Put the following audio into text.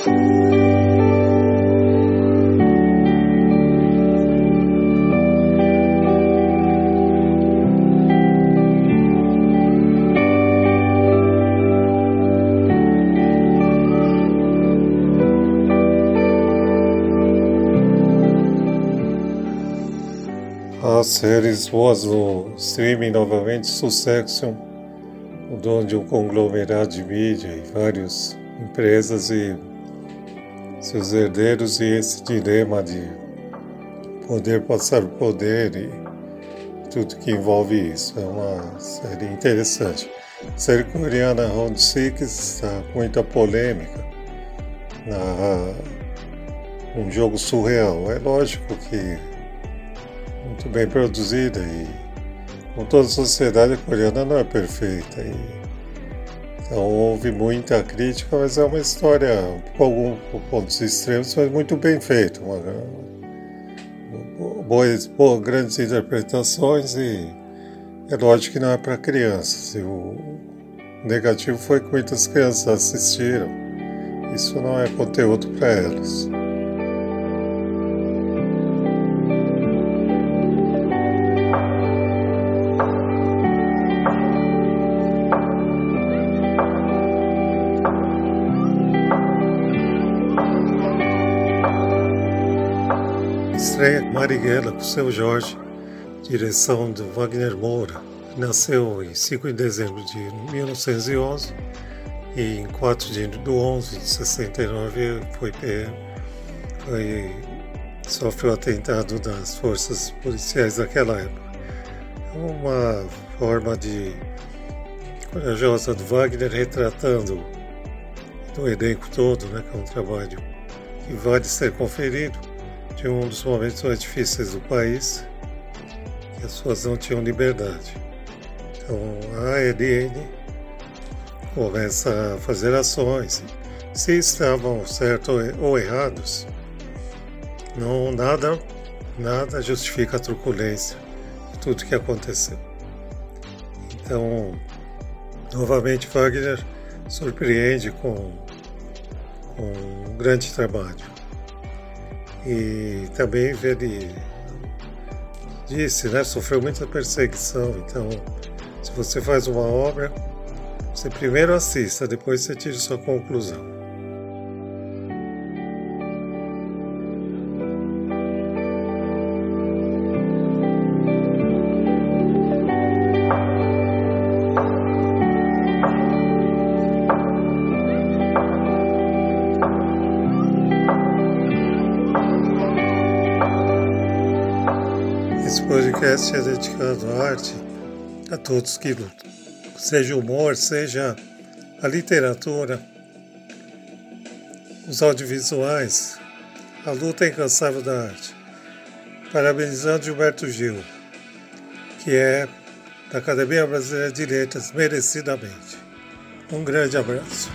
A série voz no streaming novamente Succession, o dono de um conglomerado de mídia e várias empresas e seus herdeiros e esse dilema de poder passar o poder e tudo que envolve isso. É uma série interessante. A série coreana Round Six está com muita polêmica. Na, um jogo surreal. É lógico que muito bem produzida e como toda a sociedade coreana não é perfeita. E, então houve muita crítica, mas é uma história com alguns pontos extremos, mas muito bem feita. Boas, boas, grandes interpretações e é lógico que não é para crianças. E o negativo foi que muitas crianças assistiram. Isso não é conteúdo para elas. Estreia Marighella com seu Jorge, direção de Wagner Moura. Nasceu em 5 de dezembro de 1911 e em 4 de 11 de 69 foi, foi sofreu atentado das forças policiais daquela época. Uma forma de corajosa do Wagner retratando do elenco todo, né, que é um trabalho que vale ser conferido de um dos momentos mais difíceis do país, que as pessoas não tinham liberdade. Então a ALN começa a fazer ações. Se estavam certos ou errados, não nada, nada justifica a truculência de tudo que aconteceu. Então, novamente Wagner surpreende com, com um grande trabalho. E também ele disse, né, sofreu muita perseguição. Então, se você faz uma obra, você primeiro assista, depois você tira sua conclusão. Esse podcast é dedicado à arte, a todos que lutam. Seja o humor, seja a literatura, os audiovisuais, a luta incansável da arte. Parabenizando Gilberto Gil, que é da Academia Brasileira de Letras, merecidamente. Um grande abraço.